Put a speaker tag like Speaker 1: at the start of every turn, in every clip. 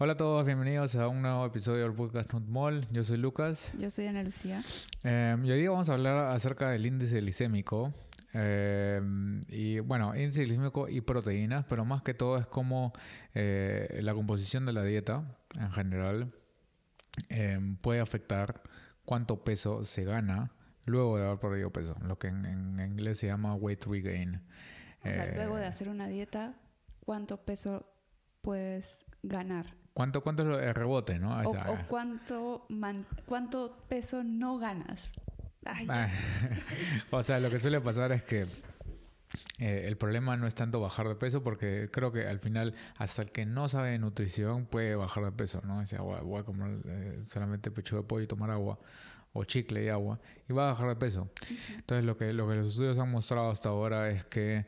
Speaker 1: Hola a todos, bienvenidos a un nuevo episodio del podcast Nutmol. Yo soy Lucas.
Speaker 2: Yo soy Ana Lucía.
Speaker 1: Eh, y hoy día vamos a hablar acerca del índice glicémico. Eh, y bueno, índice glicémico y proteínas, pero más que todo es como eh, la composición de la dieta en general puede afectar cuánto peso se gana luego de haber perdido peso, lo que en, inglés se llama weight regain.
Speaker 2: O sea, luego de hacer una dieta, ¿cuánto peso puedes ganar?
Speaker 1: ¿Cuánto, cuánto es el rebote, no?
Speaker 2: O, cuánto, cuánto peso no ganas.
Speaker 1: Ah, o sea, lo que suele pasar es que eh, el problema no es tanto bajar de peso porque creo que al final hasta el que no sabe de nutrición puede bajar de peso, ¿no? Dice, voy a comer eh, solamente pecho de pollo y tomar agua o chicle y agua y va a bajar de peso. Entonces lo que, lo que los estudios han mostrado hasta ahora es que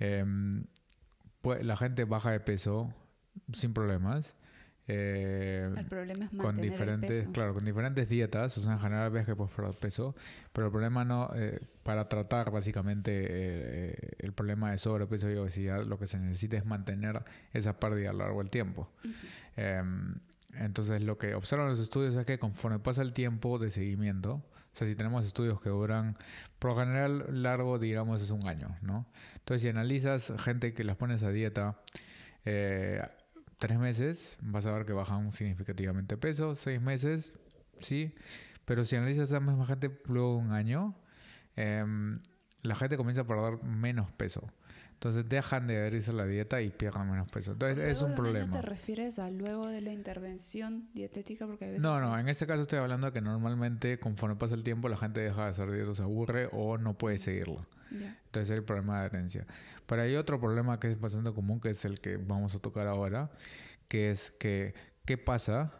Speaker 1: em, la gente baja de peso sin problemas
Speaker 2: eh, el problema es
Speaker 1: con diferentes, claro, con diferentes dietas, o sea, en general ves que puedes perder peso, pero el problema no, eh, para tratar básicamente eh, el problema de sobrepeso y obesidad, lo que se necesita es mantener esa pérdida a lo largo del tiempo. Em, entonces, lo que observan los estudios es que conforme pasa el tiempo de seguimiento, o sea, si tenemos estudios que duran, por lo general largo, digamos, es un año, ¿no? Entonces, si analizas gente que las pones a dieta, eh, tres meses vas a ver que bajan significativamente peso, seis meses, sí, pero si analizas a la misma gente luego de un año, em, la gente comienza a perder menos peso. Entonces dejan de adherirse a la dieta y pierden menos peso. Entonces es un problema.
Speaker 2: ¿Te refieres a luego de la intervención dietética? Porque a veces
Speaker 1: no, no, en este caso estoy hablando de que normalmente conforme pasa el tiempo la gente deja de hacer dieta, se aburre o no puede seguirlo. Entonces es el problema de adherencia. Pero hay otro problema que es bastante común, que es el que vamos a tocar ahora, que es que ¿qué pasa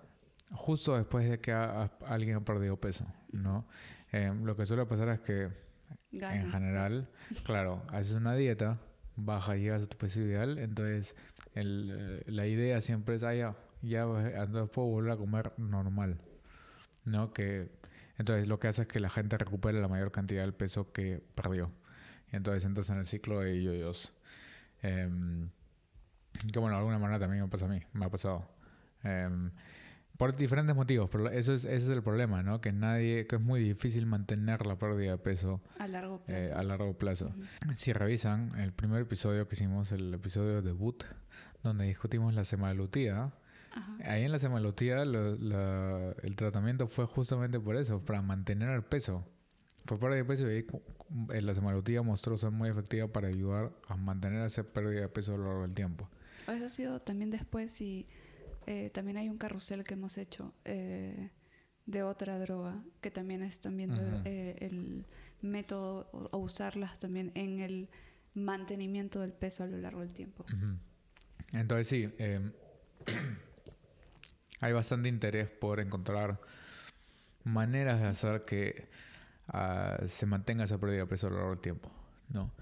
Speaker 1: justo después de que alguien ha perdido peso? ¿no? Eh, lo que suele pasar es que en general, claro, haces una dieta baja, llegas a tu peso ideal, entonces el, la idea siempre es, ah, ya, ya, entonces puedo volver a comer normal, ¿no? Que, entonces lo que hace es que la gente recupere la mayor cantidad del peso que perdió. Entonces entonces en el ciclo de ellos Eh, que bueno, de alguna manera también me pasa a mí, me ha pasado. Eh, por diferentes motivos, pero eso es, ese es el problema, ¿no? Que nadie, que es muy difícil mantener la pérdida de peso
Speaker 2: a largo
Speaker 1: eh,
Speaker 2: plazo.
Speaker 1: a largo plazo. Si revisan el primer episodio que hicimos, el episodio debut, donde discutimos la semalutía, ahí en la semalutía el tratamiento fue justamente por eso, para mantener el peso. Fue de y ahí eh, la semalutía mostró ser muy efectiva para ayudar a mantener esa pérdida de peso a lo largo del tiempo.
Speaker 2: Eso ha sido también después si eh, también hay un carrusel que hemos hecho eh, de otra droga, que también están viendo eh, el método o, usarlas también en el mantenimiento del peso a lo largo del tiempo.
Speaker 1: Entonces sí, em, hay bastante interés por encontrar maneras de hacer que ah, se mantenga esa pérdida de peso a lo largo del tiempo, ¿no?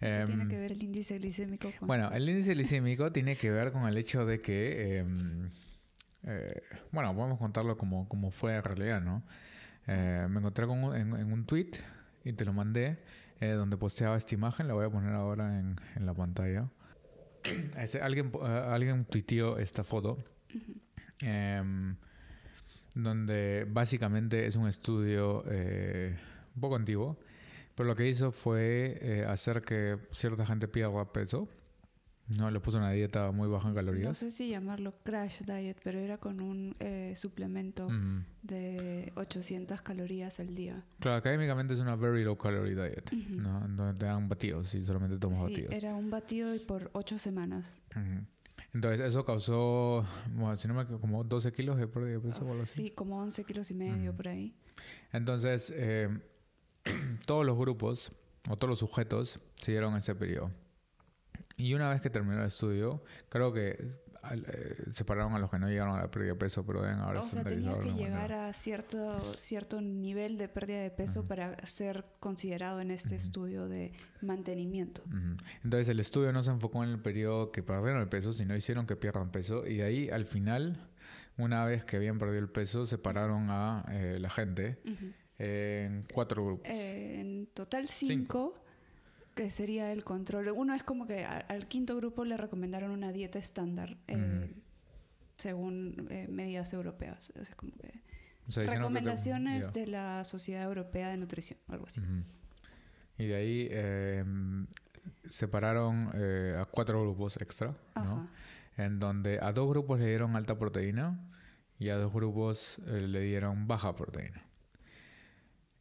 Speaker 2: ¿Qué tiene em, que ver el índice glicémico
Speaker 1: con... Bueno, el índice glicémico tiene que ver con el hecho de que... Em, eh, bueno, podemos contarlo como, como fue en realidad, ¿no? Eh, me encontré con en, un tweet y te lo mandé eh, donde posteaba esta imagen. La voy a poner ahora en, en la pantalla. alguien, alguien tuiteó esta foto. Donde básicamente es un estudio un poco antiguo pero lo que hizo fue eh, hacer que cierta gente pierda peso. No, le puso una dieta muy baja en calorías. No
Speaker 2: sé si llamarlo crash diet, pero era con un eh, suplemento de 800 calorías al día.
Speaker 1: Claro, académicamente es una very low calorie diet, ¿no? Donde te dan batidos y solamente tomas sí, batidos.
Speaker 2: era un batido y por 8 semanas.
Speaker 1: Entonces eso causó, bueno, si no me como 12 kilos de pérdida de peso o algo así.
Speaker 2: Sí, como 11 kilos y medio por ahí.
Speaker 1: Entonces, eh, todos los grupos o todos los sujetos siguieron ese periodo. Y una vez que terminó el estudio, creo que eh, separaron a los que no llegaron a la pérdida de peso, pero deben haber
Speaker 2: O sea, tenía que llegar a cierto, cierto nivel de pérdida de peso para ser considerado en este estudio de mantenimiento.
Speaker 1: Entonces, el estudio no se enfocó en el periodo que perdieron el peso, sino hicieron que pierdan peso. Y de ahí, al final, una vez que habían perdido el peso, separaron a eh, la gente en cuatro grupos.
Speaker 2: Eh, en total cinco, que sería el control. Uno es como que al, quinto grupo le recomendaron una dieta estándar. Eh, según eh, medidas europeas. recomendaciones de la Sociedad Europea de Nutrición, algo así.
Speaker 1: Y de ahí em, separaron eh, a cuatro grupos extra, ¿no? En donde a dos grupos le dieron alta proteína y a dos grupos eh, le dieron baja proteína.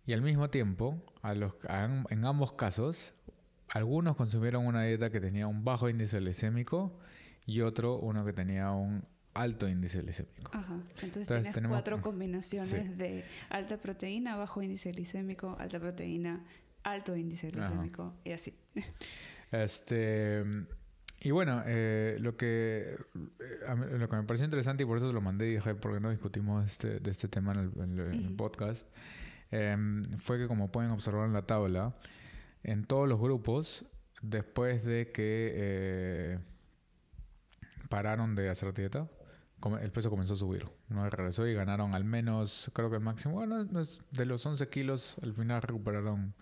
Speaker 1: Y al mismo tiempo, a los, en ambos casos, algunos consumieron una dieta que tenía un bajo índice glicémico y otro uno que tenía un alto índice glicémico.
Speaker 2: Ajá. Entonces, tienes cuatro combinaciones de alta proteína, bajo índice glicémico, alta proteína, alto índice glicémico y así.
Speaker 1: Este y bueno, eh, lo que eh, lo que me pareció interesante y por eso lo mandé y dije porque no discutimos este, de este tema en el, podcast em, fue que como pueden observar en la tabla en todos los grupos después de que eh, pararon de hacer dieta el peso comenzó a subir. ¿no? Regresó y ganaron al menos, creo que el máximo, bueno, de los 11 kilos, al final recuperaron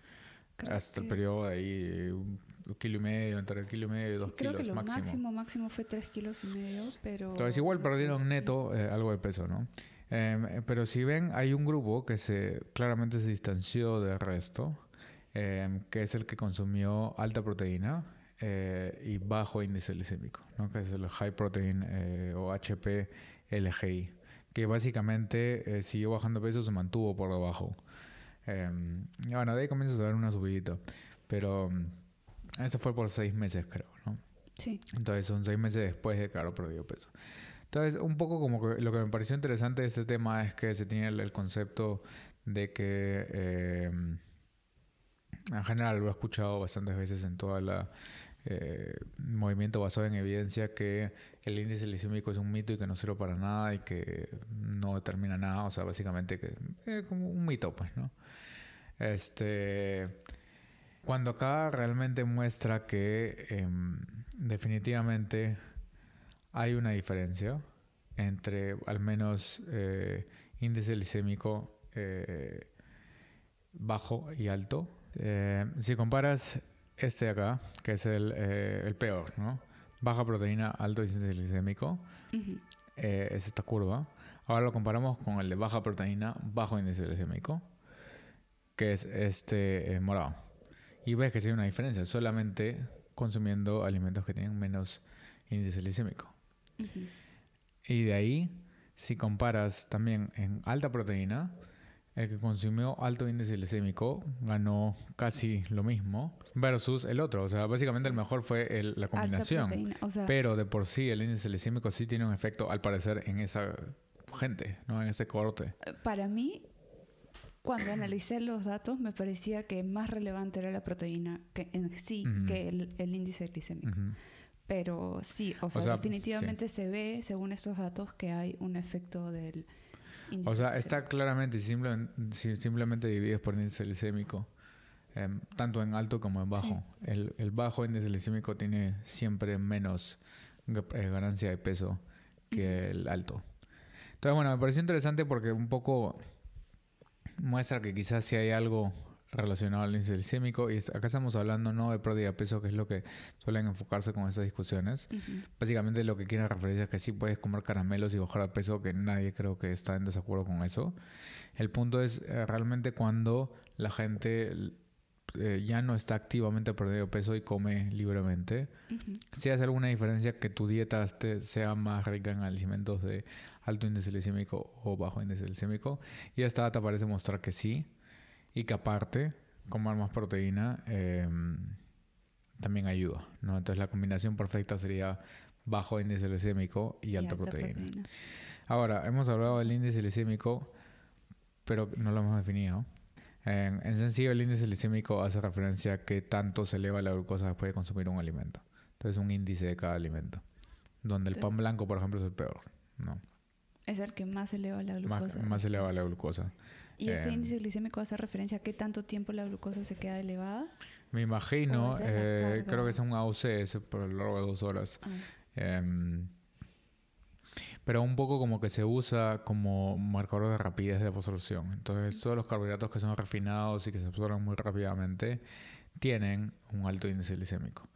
Speaker 1: hasta el periodo de ahí un, kilo y medio, entre el kilo y medio y dos kilos
Speaker 2: Creo que lo
Speaker 1: máximo.
Speaker 2: máximo fue tres kilos y medio, pero...
Speaker 1: Entonces igual perdieron neto eh, algo de peso, ¿no? Em, pero si ven, hay un grupo que se claramente se distanció del resto, em, que es el que consumió alta proteína eh, y bajo índice glicémico, ¿no? que es el High Protein eh, o HPLGI, que básicamente siguió bajando peso, se mantuvo por debajo. Em, bueno, de ahí comienzas a ver una subidita. Pero mm, eso fue por seis meses, creo, ¿no?
Speaker 2: Sí.
Speaker 1: Entonces son seis meses después de que ahora perdió peso. Entonces, un poco como que lo que me pareció interesante de este tema es que se tiene el, concepto de que, em, en general, lo he escuchado bastantes veces en toda la eh, movimiento basado en evidencia que el índice glicémico es un mito y que no sirve para nada y que no determina nada, o sea, básicamente que es como un mito, pues, ¿no? Este, cuando acá realmente muestra que em, definitivamente hay una diferencia entre al menos eh, índice glicémico eh, bajo y alto. Eh, si comparas este de acá, que es el, el, peor, ¿no? Baja proteína, alto índice glicémico, es esta curva. Ahora lo comparamos con el de baja proteína, bajo índice glicémico que es este eh, morado. Y ves que hay una diferencia solamente consumiendo alimentos que tienen menos índice glicémico. Y de ahí, si comparas también en alta proteína, el que consumió alto índice glicémico ganó casi lo mismo versus el otro. O sea, básicamente el mejor fue la combinación. pero de por sí el índice glicémico sí tiene un efecto, al parecer, en esa gente, ¿no? En ese corte.
Speaker 2: Para mí, cuando analicé los datos me parecía que más relevante era la proteína que en sí que el, índice glicémico. Pero sí, o sea, definitivamente se ve, según estos datos, que hay un efecto del
Speaker 1: O sea, está claramente, si simplemente, si simplemente divides por índice glicémico, em, tanto en alto como en bajo, el, el, bajo índice glicémico tiene siempre menos eh, ganancia de peso que el alto. Entonces, bueno, me pareció interesante porque un poco muestra que quizás si hay algo relacionado al índice glicémico y acá estamos hablando no de pérdida de peso que es lo que suelen enfocarse con esas discusiones básicamente lo que quieren referir es que sí puedes comer caramelos y bajar de peso que nadie creo que está en desacuerdo con eso el punto es eh, realmente cuando la gente eh, ya no está activamente perdiendo peso y come libremente si hace alguna diferencia que tu dieta sea más rica en alimentos de alto índice glicémico o bajo índice glicémico. Y esta data parece mostrar que sí. Y que aparte, comer más proteína em, también ayuda. ¿no? Entonces la combinación perfecta sería bajo índice glicémico y, alta, proteína. Ahora, hemos hablado del índice glicémico, pero no lo hemos definido. En, en, sencillo, el índice glicémico hace referencia a qué tanto se eleva la glucosa después de consumir un alimento. Entonces, un índice de cada alimento. Donde el pan blanco, por ejemplo, es el peor. ¿no?
Speaker 2: Es el que más eleva la glucosa.
Speaker 1: Más, eleva la glucosa.
Speaker 2: ¿Y este eh, índice glicémico hace referencia a qué tanto tiempo la glucosa se queda elevada?
Speaker 1: Me imagino, eh, creo que es un AUC por lo largo de dos horas. Ah. Em, pero un poco como que se usa como marcador de rapidez de absorción. Entonces, todos los carbohidratos que son refinados y que se absorben muy rápidamente tienen un alto índice glicémico.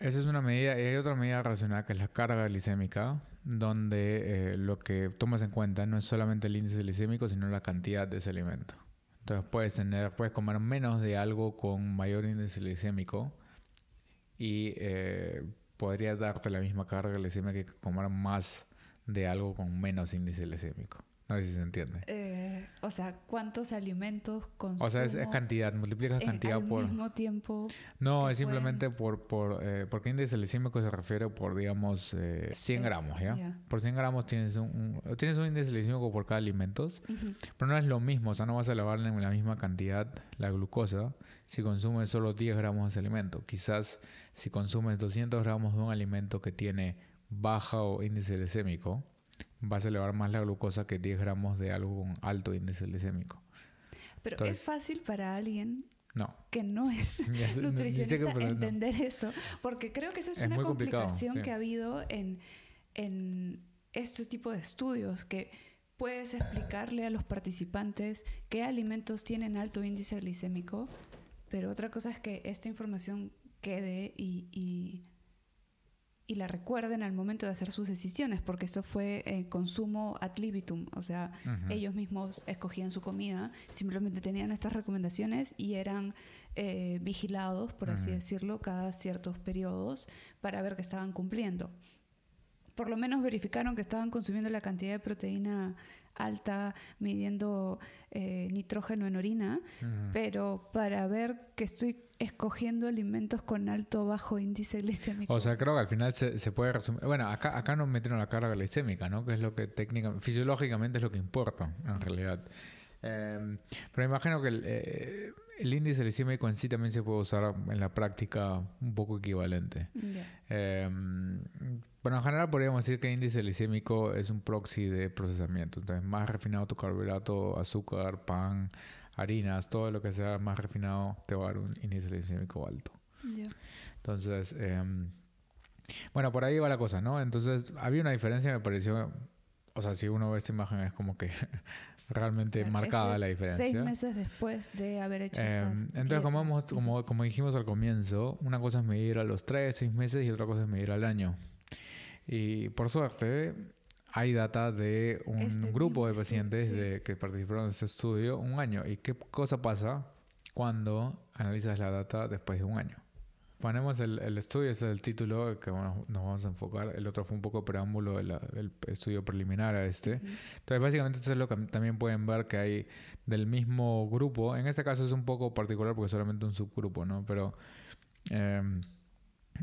Speaker 1: Esa es una medida, y hay otra medida relacionada que es la carga glicémica, donde eh, lo que tomas en cuenta no es solamente el índice glicémico, sino la cantidad de ese alimento. Entonces puedes tener, puedes comer menos de algo con mayor índice glicémico y eh, podría darte la misma carga glicémica que comer más de algo con menos índice glicémico. No sé si se entiende.
Speaker 2: Eh, o sea, ¿cuántos alimentos consumo?
Speaker 1: O sea, es, cantidad, multiplicas cantidad al por...
Speaker 2: mismo tiempo?
Speaker 1: No, es simplemente por... por eh, porque índice glicémico se refiere por, digamos, eh, 100 gramos, ¿ya? Por 100 gramos tienes un, tienes un índice glicémico por cada alimento, pero no es lo mismo, o sea, no vas a elevar en la misma cantidad la glucosa si consumes solo 10 gramos de ese alimento. Quizás si consumes 200 gramos de un alimento que tiene baja o índice glicémico, vas a elevar más la glucosa que 10 gramos de algo con alto índice glicémico.
Speaker 2: Pero es fácil para alguien que no es nutricionista entender eso, porque creo que esa es, una complicación que ha habido en, en estos tipos de estudios, que puedes explicarle a los participantes qué alimentos tienen alto índice glicémico, pero otra cosa es que esta información quede y y la recuerden al momento de hacer sus decisiones, porque esto fue eh, consumo ad libitum, o sea, ellos mismos escogían su comida, simplemente tenían estas recomendaciones y eran eh, vigilados, por así decirlo, cada ciertos periodos para ver que estaban cumpliendo. Por lo menos verificaron que estaban consumiendo la cantidad de proteína alta midiendo eh, nitrógeno en orina, pero para ver que estoy escogiendo alimentos con alto o bajo índice glicémico.
Speaker 1: O sea, creo que al final se, puede resumir. Bueno, acá, acá nos metieron la carga glicémica, ¿no? Que es lo que técnicamente, fisiológicamente es lo que importa en realidad. Em, pero imagino que eh, el, índice glicémico en sí también se puede usar en la práctica un poco equivalente. Em, bueno, en general podríamos decir que el índice glicémico es un proxy de procesamiento. Entonces, más refinado tu carbohidrato, azúcar, pan, harinas, todo lo que sea más refinado te va a dar un índice glicémico alto. Entonces, em, bueno, por ahí va la cosa, ¿no? Entonces, había una diferencia, me pareció, o sea, si uno ve esta imagen es como que realmente marcada la diferencia.
Speaker 2: Seis meses después de haber hecho
Speaker 1: em, Entonces, como, hemos, como, como dijimos al comienzo, una cosa es medir a los tres, seis meses y otra cosa es medir al año. Y por suerte, hay data de un este grupo de pacientes de, que participaron en este estudio un año. ¿Y qué cosa pasa cuando analizas la data después de un año? Ponemos el, el estudio, ese es el título que nos vamos a enfocar. El otro fue un poco preámbulo del estudio preliminar a este. Entonces, básicamente, esto es lo que también pueden ver que hay del mismo grupo. En este caso es un poco particular porque es solamente un subgrupo, ¿no? Pero eh,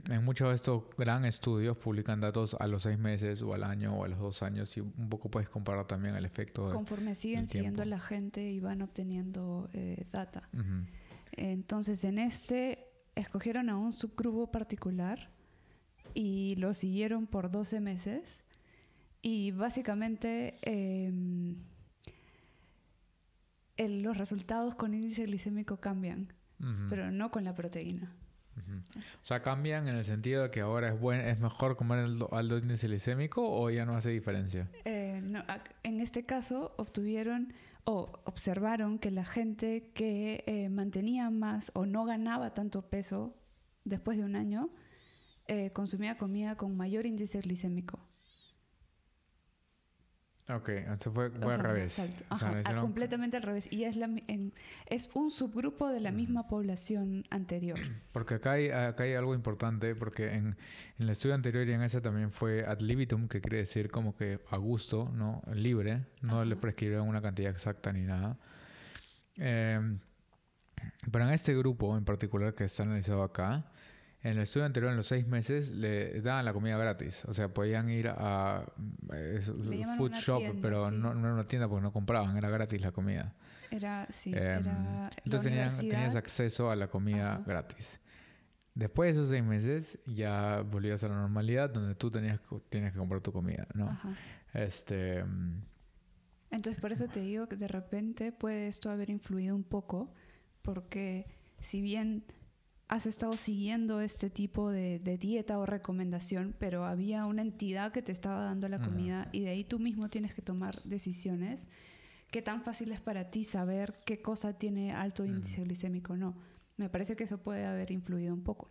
Speaker 1: en muchos de estos gran estudios publican datos a los seis meses o al año o a los dos años y un poco puedes comparar también el efecto.
Speaker 2: Conforme siguen siguiendo a la gente y van obteniendo eh, data. Entonces en este escogieron a un subgrupo particular y lo siguieron por 12 meses y básicamente em, los resultados con índice glicémico cambian, pero no con la proteína.
Speaker 1: O sea, cambian en el sentido de que ahora es buen, es mejor comer el alto índice glicémico o ya no hace diferencia.
Speaker 2: Eh, en este caso obtuvieron o observaron que la gente que eh, mantenía más o no ganaba tanto peso después de un año eh, consumía comida con mayor índice glicémico.
Speaker 1: Ok, esto fue, al revés.
Speaker 2: completamente al revés. Y es, la, es un subgrupo de la misma población anterior.
Speaker 1: Porque acá hay, acá hay algo importante, porque en, en, el estudio anterior y en ese también fue ad libitum, que quiere decir como que a gusto, ¿no? Libre, no le prescribieron una cantidad exacta ni nada. Eh, pero en este grupo en particular que está analizado acá, en el estudio anterior, en los seis meses, le daban la comida gratis. O sea, podían ir a eh, food shop, pero no, no era una tienda porque no compraban, era gratis la comida.
Speaker 2: Era, sí, em, era
Speaker 1: Entonces tenían, tenías acceso a la comida gratis. Después de esos seis meses ya volvías a la normalidad donde tú tenías, tienes que comprar tu comida, ¿no? Este... Em,
Speaker 2: Entonces por eso te digo que de repente puede esto haber influido un poco porque si bien has estado siguiendo este tipo de, dieta o recomendación, pero había una entidad que te estaba dando la comida y de ahí tú mismo tienes que tomar decisiones. ¿Qué tan fácil es para ti saber qué cosa tiene alto índice glicémico o no? Me parece que eso puede haber influido un poco.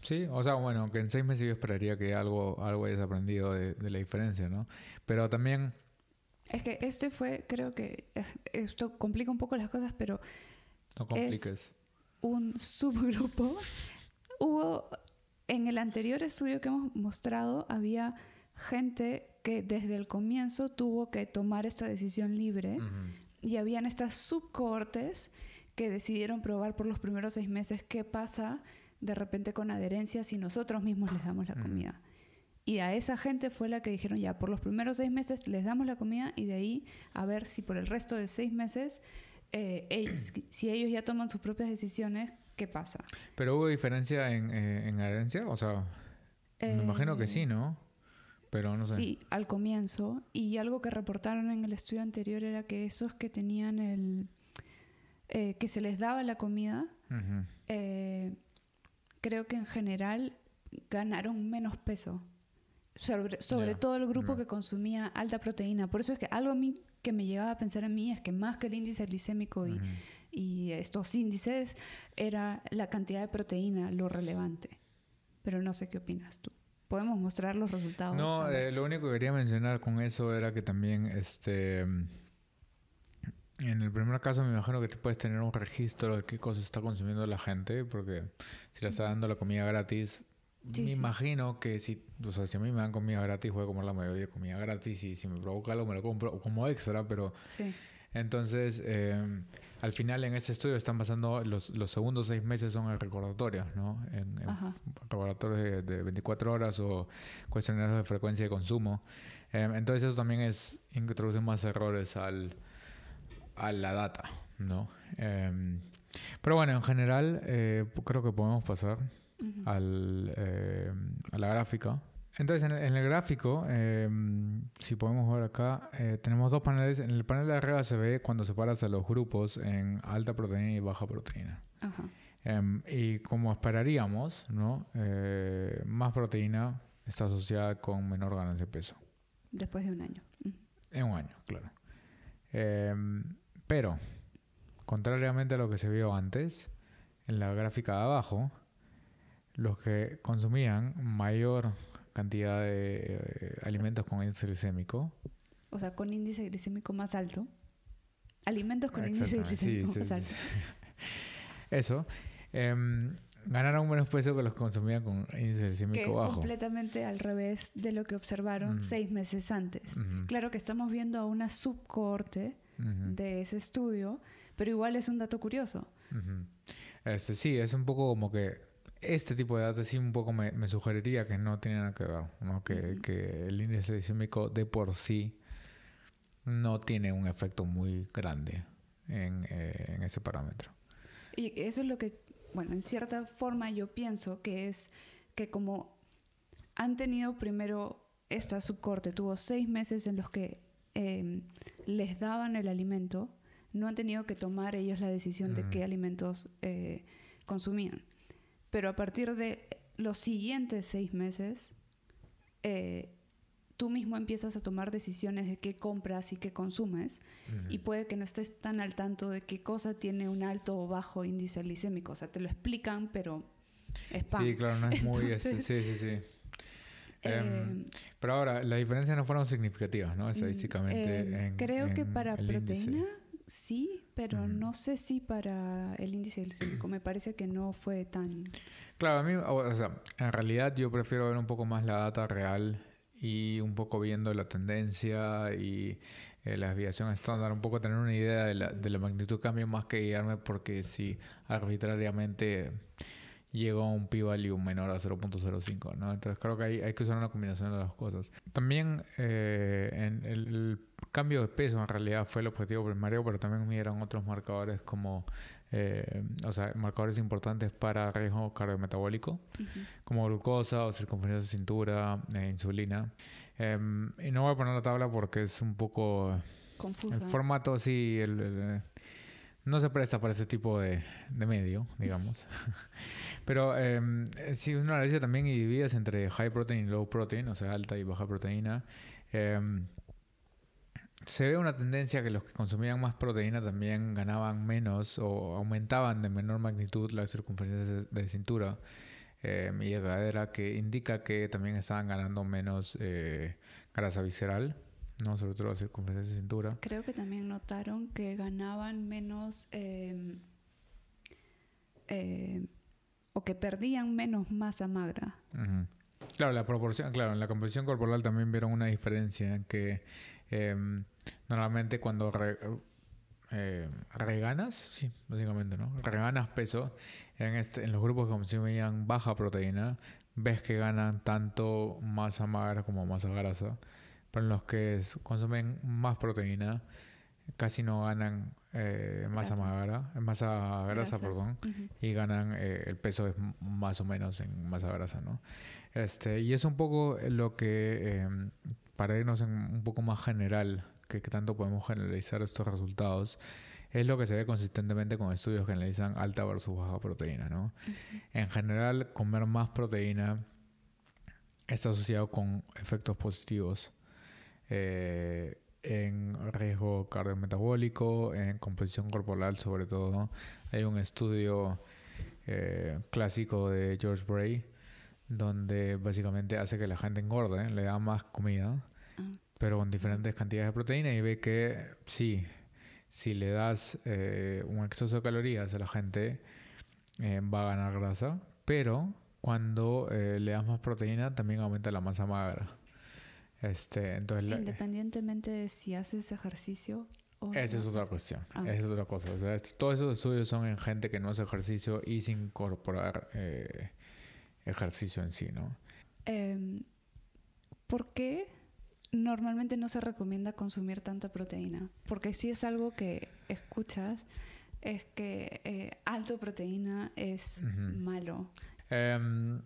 Speaker 1: Sí, o sea, bueno, que en seis meses yo esperaría que algo, algo hayas aprendido de, la diferencia, ¿no? Pero también...
Speaker 2: Es que este fue, creo que eh, esto complica un poco las cosas, pero...
Speaker 1: No compliques.
Speaker 2: Un subgrupo. Hubo, en el anterior estudio que hemos mostrado, había gente que desde el comienzo tuvo que tomar esta decisión libre y habían estas subcortes que decidieron probar por los primeros seis meses qué pasa de repente con adherencia si nosotros mismos les damos la comida. Y a esa gente fue la que dijeron ya, por los primeros seis meses les damos la comida y de ahí a ver si por el resto de seis meses, eh, ellos, si ellos ya toman sus propias decisiones, ¿qué pasa?
Speaker 1: ¿Pero hubo diferencia en, eh, en adherencia? O sea, me imagino que sí, ¿no? Pero no sé.
Speaker 2: Sí, al comienzo. Y algo que reportaron en el estudio anterior era que esos que tenían el... Eh, que se les daba la comida, creo que en general ganaron menos peso. Sobre, todo el grupo que consumía alta proteína. Por eso es que algo a mí que me llevaba a pensar a mí es que más que el índice glicémico y, y estos índices, era la cantidad de proteína lo relevante. Pero no sé qué opinas tú. Podemos mostrar los resultados.
Speaker 1: No, eh, lo único que quería mencionar con eso era que también este en el primer caso me imagino que tú puedes tener un registro de qué cosas está consumiendo la gente, porque si le está dando la comida gratis, me imagino que si, o sea, si a mí me dan comida gratis, voy a comer la mayoría de comida gratis y si me provoca algo me lo compro como extra, pero... Entonces, eh, al final en este estudio están pasando, los, los segundos seis meses son recordatorios, ¿no? En, recordatorios de, 24 horas o cuestionarios de frecuencia de consumo. Eh, entonces eso también es, introduce más errores al a la data, ¿no? Em, pero bueno, en general eh, creo que podemos pasar al, eh, a la gráfica. Entonces, en el, gráfico, em, si podemos ver acá, eh, tenemos dos paneles. En el panel de arriba se ve cuando separas a los grupos en alta proteína y baja proteína. Em, y como esperaríamos, ¿no? más proteína está asociada con menor ganancia de peso.
Speaker 2: Después de un año.
Speaker 1: En un año, claro. Pero, contrariamente a lo que se vio antes, en la gráfica de abajo, los que consumían mayor cantidad de eh, alimentos con índice glicémico.
Speaker 2: O sea, con índice glicémico más alto. Alimentos con índice glicémico más alto.
Speaker 1: Eso. Em, ganaron menos peso que los que consumían con índice glicémico bajo.
Speaker 2: completamente al revés de lo que observaron seis meses antes. Claro que estamos viendo a una subcorte de ese estudio, pero igual es un dato curioso.
Speaker 1: este, sí, es un poco como que este tipo de datos sí un poco me, sugeriría que no tiene nada que ver, ¿no? que, que el índice glicémico de por sí no tiene un efecto muy grande en, eh, en ese parámetro.
Speaker 2: Y eso es lo que, bueno, en cierta forma yo pienso que es que como han tenido primero esta subcorte, tuvo seis meses en los que Em, les daban el alimento, no han tenido que tomar ellos la decisión de qué alimentos eh, consumían. Pero a partir de los siguientes seis meses, eh, tú mismo empiezas a tomar decisiones de qué compras y qué consumes y puede que no estés tan al tanto de qué cosa tiene un alto o bajo índice glicémico. O sea, te lo explican, pero es pan.
Speaker 1: Sí, claro, no es muy... sí, sí, sí. Em, em, pero ahora, las diferencias no fueron significativas, ¿no? Estadísticamente.
Speaker 2: Em, creo que para proteína sí, pero no sé si para el índice glicémico. Me parece que no fue tan.
Speaker 1: Claro, a mí, o sea, en realidad yo prefiero ver un poco más la data real y un poco viendo la tendencia y eh, la desviación estándar, un poco tener una idea de la, de la magnitud de cambio más que guiarme porque si arbitrariamente llegó a un p-value menor a 0.05, ¿no? Entonces creo que hay, hay que usar una combinación de las cosas. También eh, en el, cambio de peso en realidad fue el objetivo primario, pero también midieron otros marcadores como, eh, o sea, marcadores importantes para riesgo cardiometabólico, como glucosa o circunferencia de cintura, eh, insulina. Em, y no voy a poner la tabla porque es un poco...
Speaker 2: Confuso.
Speaker 1: El formato, sí, el no se presta para ese tipo de, medio, digamos. Pero eh, si uno analiza también y divides entre high protein y low protein, o sea, alta y baja proteína, em, se ve una tendencia que los que consumían más proteína también ganaban menos o aumentaban de menor magnitud la circunferencia de cintura. eh, y de cadera, que indica que también estaban ganando menos eh, grasa visceral, ¿no? sobre todo la circunferencia de cintura.
Speaker 2: Creo que también notaron que ganaban menos em, eh, o que perdían menos masa magra.
Speaker 1: Claro, la proporción, claro, en la composición corporal también vieron una diferencia en que em, normalmente cuando eh, reganas, sí, básicamente, ¿no? Reganas peso en, este, en los grupos que consumían baja proteína, ves que ganan tanto masa magra como masa grasa, pero en los que consumen más proteína, casi no ganan eh, masa magra, masa grasa, perdón, y ganan eh, el peso es más o menos en masa grasa, ¿no? Este, y es un poco lo que, em, para irnos en un poco más general, que, tanto podemos generalizar estos resultados, es lo que se ve consistentemente con estudios que analizan alta versus baja proteína, ¿no? En general, comer más proteína está asociado con efectos positivos eh, en riesgo cardiometabólico, en composición corporal sobre todo. Hay un estudio eh, clásico de George Bray donde básicamente hace que la gente engorde, le da más comida, ah. pero con diferentes cantidades de proteína y ve que sí, si le das eh, un exceso de calorías a la gente, eh, va a ganar grasa, pero cuando eh, le das más proteína también aumenta la masa magra. Este, entonces
Speaker 2: Independientemente de si haces ejercicio
Speaker 1: o Esa es otra cuestión. Ah. Esa es otra cosa. O sea, todos esos estudios son en gente que no hace ejercicio y sin incorporar ejercicio en sí, ¿no?
Speaker 2: Em, ¿Por qué normalmente no se recomienda consumir tanta proteína? Porque si es algo que escuchas, es que eh, alto proteína es malo.
Speaker 1: Em,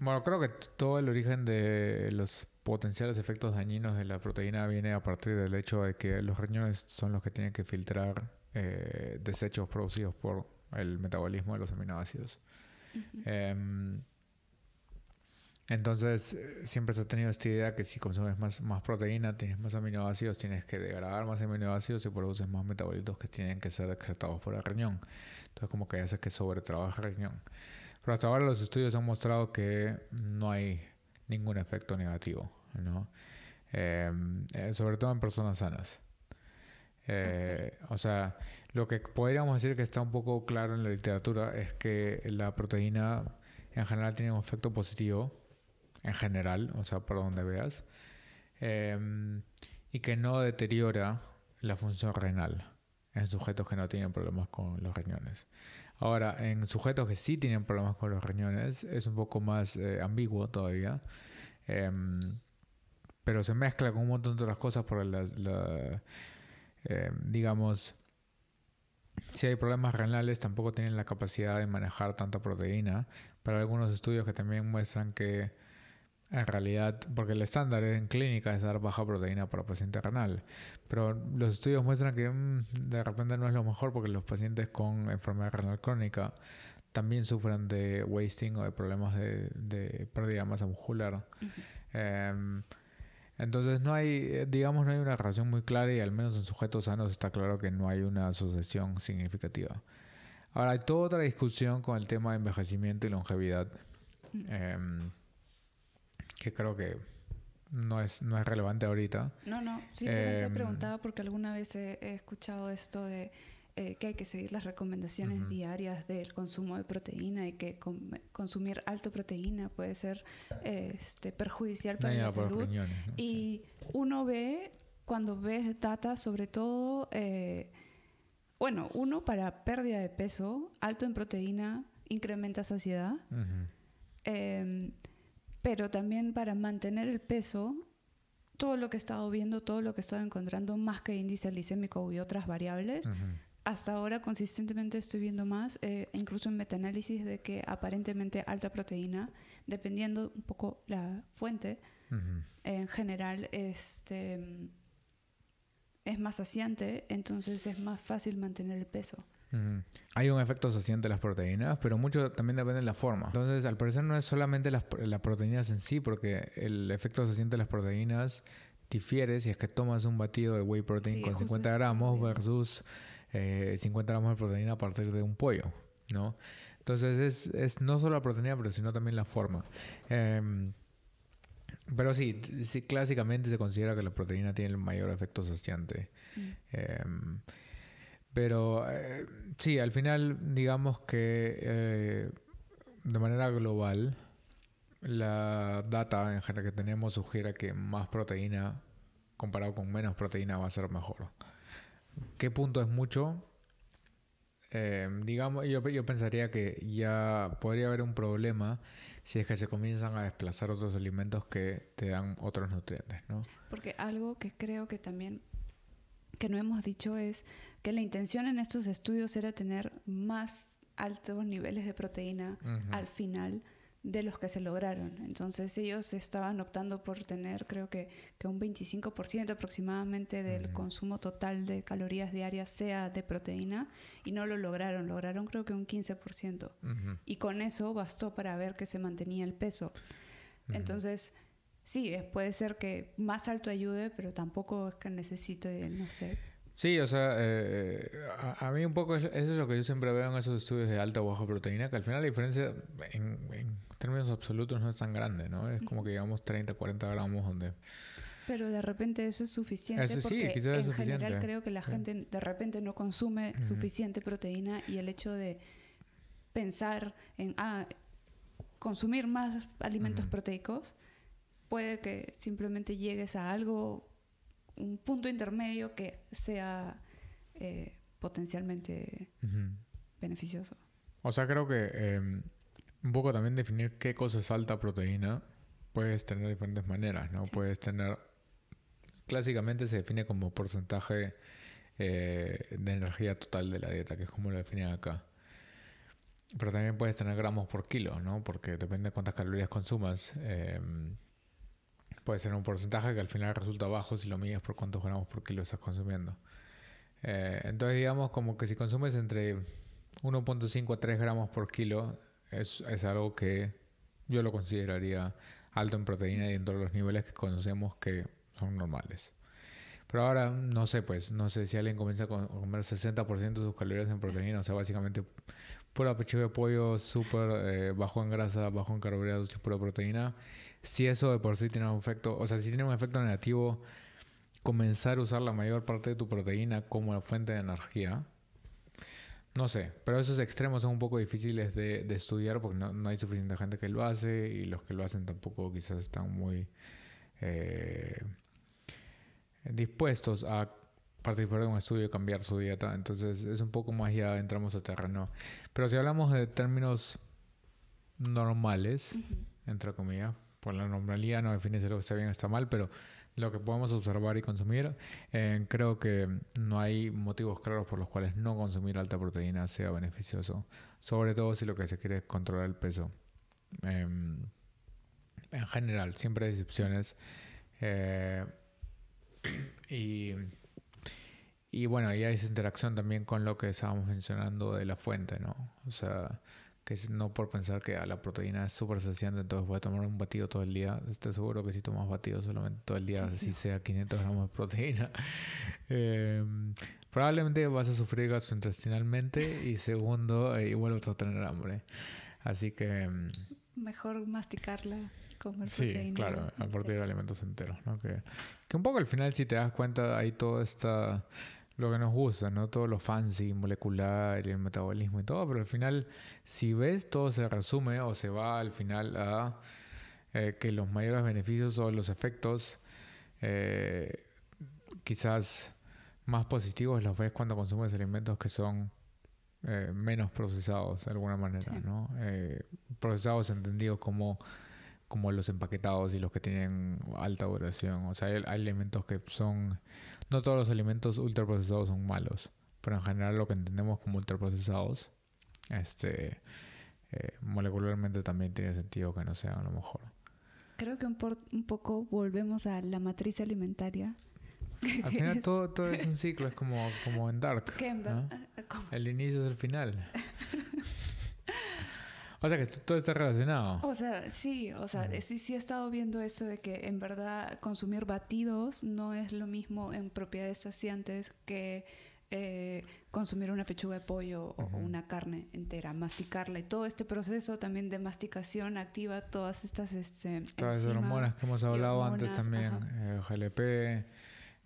Speaker 1: bueno, creo que todo el origen de los potenciales efectos dañinos de la proteína viene a partir del hecho de que los riñones son los que tienen que filtrar eh, desechos producidos por el metabolismo de los aminoácidos. Entonces, eh, siempre se ha tenido esta idea que si consumes más, más proteína, tienes más aminoácidos, tienes que degradar más aminoácidos y produces más metabolitos que tienen que ser excretados por el riñón. Entonces, como que hace que sobretrabaja el riñón. Pero hasta ahora los estudios han mostrado que no hay ningún efecto negativo, ¿no? Em, eh, sobre todo en personas sanas. Eh, o sea, lo que podríamos decir que está un poco claro en la literatura es que la proteína en general tiene un efecto positivo en general, o sea, por donde veas, em, y que no deteriora la función renal en sujetos que no tienen problemas con los riñones. Ahora, en sujetos que sí tienen problemas con los riñones, es un poco más eh, ambiguo todavía, em, pero se mezcla con un montón de otras cosas por la, em, digamos, si hay problemas renales tampoco tienen la capacidad de manejar tanta proteína. Para algunos estudios que también muestran que en realidad, porque el estándar en clínica es dar baja proteína para paciente renal, pero los estudios muestran que mm, de repente no es lo mejor porque los pacientes con enfermedad renal crónica también sufren de wasting o de problemas de, pérdida de masa muscular. Em, entonces no hay, digamos, no hay una relación muy clara y al menos en sujetos sanos está claro que no hay una asociación significativa. Ahora hay toda otra discusión con el tema de envejecimiento y longevidad que creo que no es, no es relevante ahorita.
Speaker 2: No, no, simplemente eh, preguntaba porque alguna vez he, escuchado esto de eh, que hay que seguir las recomendaciones diarias del consumo de proteína y que consumir alto proteína puede ser este, perjudicial para la salud. Y uno ve, cuando ve data, sobre todo, eh, bueno, uno para pérdida de peso, alto en proteína, incrementa saciedad pero también para mantener el peso, todo lo que he estado viendo, todo lo que he estado encontrando, más que índice glicémico y otras variables, hasta ahora consistentemente estoy viendo más, eh, incluso en metaanálisis, de que aparentemente alta proteína, dependiendo un poco la fuente, en general este, es más saciante, entonces es más fácil mantener el peso.
Speaker 1: Hay un efecto saciante de las proteínas, pero mucho también depende de la forma. Entonces, al parecer no es solamente las, proteínas en sí, porque el efecto saciante de las proteínas difiere si es que tomas un batido de whey protein con 50 gramos versus 50 eh, gramos de proteína a partir de un pollo, ¿no? Entonces es, es no solo la proteína, pero sino también la forma. Em, pero sí, sí, clásicamente se considera que la proteína tiene el mayor efecto saciante. Mm. Em, pero eh, sí, al final digamos que eh, de manera global la data en general que tenemos sugiere que más proteína comparado con menos proteína va a ser mejor. ¿Qué punto es mucho? Eh, digamos, yo, yo pensaría que ya podría haber un problema si es que se comienzan a desplazar otros alimentos que te dan otros nutrientes, ¿no?
Speaker 2: Porque algo que creo que también que no hemos dicho es que la intención en estos estudios era tener más altos niveles de proteína al final de los que se lograron. Entonces ellos estaban optando por tener creo que, que un 25% aproximadamente del consumo total de calorías diarias sea de proteína y no lo lograron, lograron creo que un 15%. Y con eso bastó para ver que se mantenía el peso. Entonces, sí, puede ser que más alto ayude, pero tampoco es que necesite, no sé,
Speaker 1: Sí, o sea, eh, a, mí un poco eso es lo que yo siempre veo en esos estudios de alta o baja proteína, que al final la diferencia en, términos absolutos no es tan grande, ¿no? Es como que digamos 30, 40 gramos donde...
Speaker 2: Pero de repente eso es suficiente eso sí, porque quizás en general creo que la gente de repente no consume suficiente proteína y el hecho de pensar en ah, consumir más alimentos proteicos puede que simplemente llegues a algo un punto intermedio que sea eh, potencialmente beneficioso.
Speaker 1: O sea, creo que em, un poco también definir qué cosa es alta proteína puedes tener de diferentes maneras, ¿no? Puedes tener, clásicamente se define como porcentaje eh, de energía total de la dieta, que es como lo definen acá. Pero también puedes tener gramos por kilo, ¿no? Porque depende de cuántas calorías consumas. Eh, puede ser un porcentaje que al final resulta bajo si lo mides por cuántos gramos por kilo estás consumiendo. Eh, entonces digamos como que si consumes entre 1.5 a 3 gramos por kilo es, es, algo que yo lo consideraría alto en proteína y en todos los niveles que conocemos que son normales. Pero ahora no sé, pues no sé si alguien comienza a comer 60% de sus calorías en proteína, o sea, básicamente pura pechuga de pollo súper eh, bajo en grasa, bajo en carbohidratos y pura proteína si eso de por sí tiene un efecto, o sea, si tiene un efecto negativo, comenzar a usar la mayor parte de tu proteína como fuente de energía. No sé, pero esos extremos son un poco difíciles de, estudiar porque no, hay suficiente gente que lo hace y los que lo hacen tampoco quizás están muy eh, dispuestos a participar de un estudio y cambiar su dieta. Entonces es un poco más ya entramos a terreno. Pero si hablamos de términos normales, entre comillas, por la normalidad no define si lo que está bien o está mal, pero lo que podemos observar y consumir, eh, creo que no hay motivos claros por los cuales no consumir alta proteína sea beneficioso, sobre todo si lo que se quiere es controlar el peso. Em, en general, siempre hay excepciones. Eh, y, y bueno, y hay esa interacción también con lo que estábamos mencionando de la fuente, ¿no? O sea, que no por pensar que la proteína es súper saciante, entonces voy a tomar un batido todo el día. Estoy seguro que si tomas batido solamente todo el día, así sea 500 gramos de proteína, em, probablemente vas a sufrir gastrointestinalmente y segundo, eh, vuelves a tener hambre. Así que... Em,
Speaker 2: Mejor masticarla, comer
Speaker 1: proteína. Sí, claro, a partir de alimentos enteros. ¿no? Que, que un poco al final, si te das cuenta, hay toda esta lo que nos gusta, ¿no? Todo lo fancy, molecular y el metabolismo y todo, pero al final, si ves, todo se resume o se va al final a eh, que los mayores beneficios o los efectos eh, quizás más positivos los ves cuando consumes alimentos que son eh, menos procesados de alguna manera, ¿no? procesados entendidos como como los empaquetados y los que tienen alta duración. O sea, hay, alimentos que son... No todos los alimentos ultraprocesados son malos, pero en general lo que entendemos como ultraprocesados, este, eh, molecularmente también tiene sentido que no sean a lo mejor.
Speaker 2: Creo que un, un poco volvemos a la matriz alimentaria.
Speaker 1: Al final todo, todo es un ciclo, es como, como en Dark. El inicio es el final. O sea que todo está relacionado.
Speaker 2: O sea, sí, o sea, sí, sí he estado viendo eso de que en verdad consumir batidos no es lo mismo en propiedades saciantes que eh, consumir una pechuga de pollo o una carne entera, masticarla y todo este proceso también de masticación activa todas estas este,
Speaker 1: todas las hormonas que hemos hablado antes también, eh, GLP.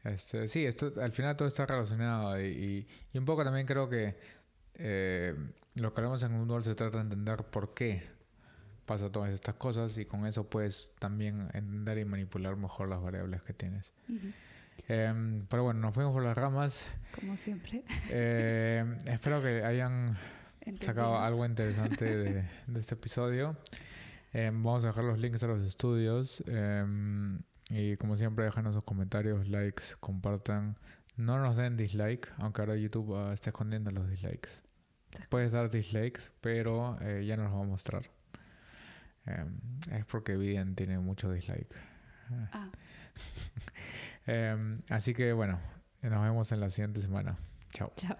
Speaker 1: Este, sí, esto al final todo está relacionado y, y, un poco también creo que eh, lo que hablamos en un se trata de entender por qué pasa todas estas cosas y con eso puedes también entender y manipular mejor las variables que tienes. Em, pero bueno, nos fuimos por las ramas.
Speaker 2: Como siempre.
Speaker 1: Em, espero que hayan sacado algo interesante de, este episodio. Em, vamos a dejar los links a los estudios. y como siempre, déjanos sus comentarios, likes, compartan. No nos den dislike, aunque ahora YouTube ah, está escondiendo los dislikes. Puedes dar dislikes, pero eh, ya no los va a mostrar. es porque Evident tiene mucho dislike. Ah. Em, así que bueno, nos vemos en la siguiente semana. Chao.
Speaker 2: Chao.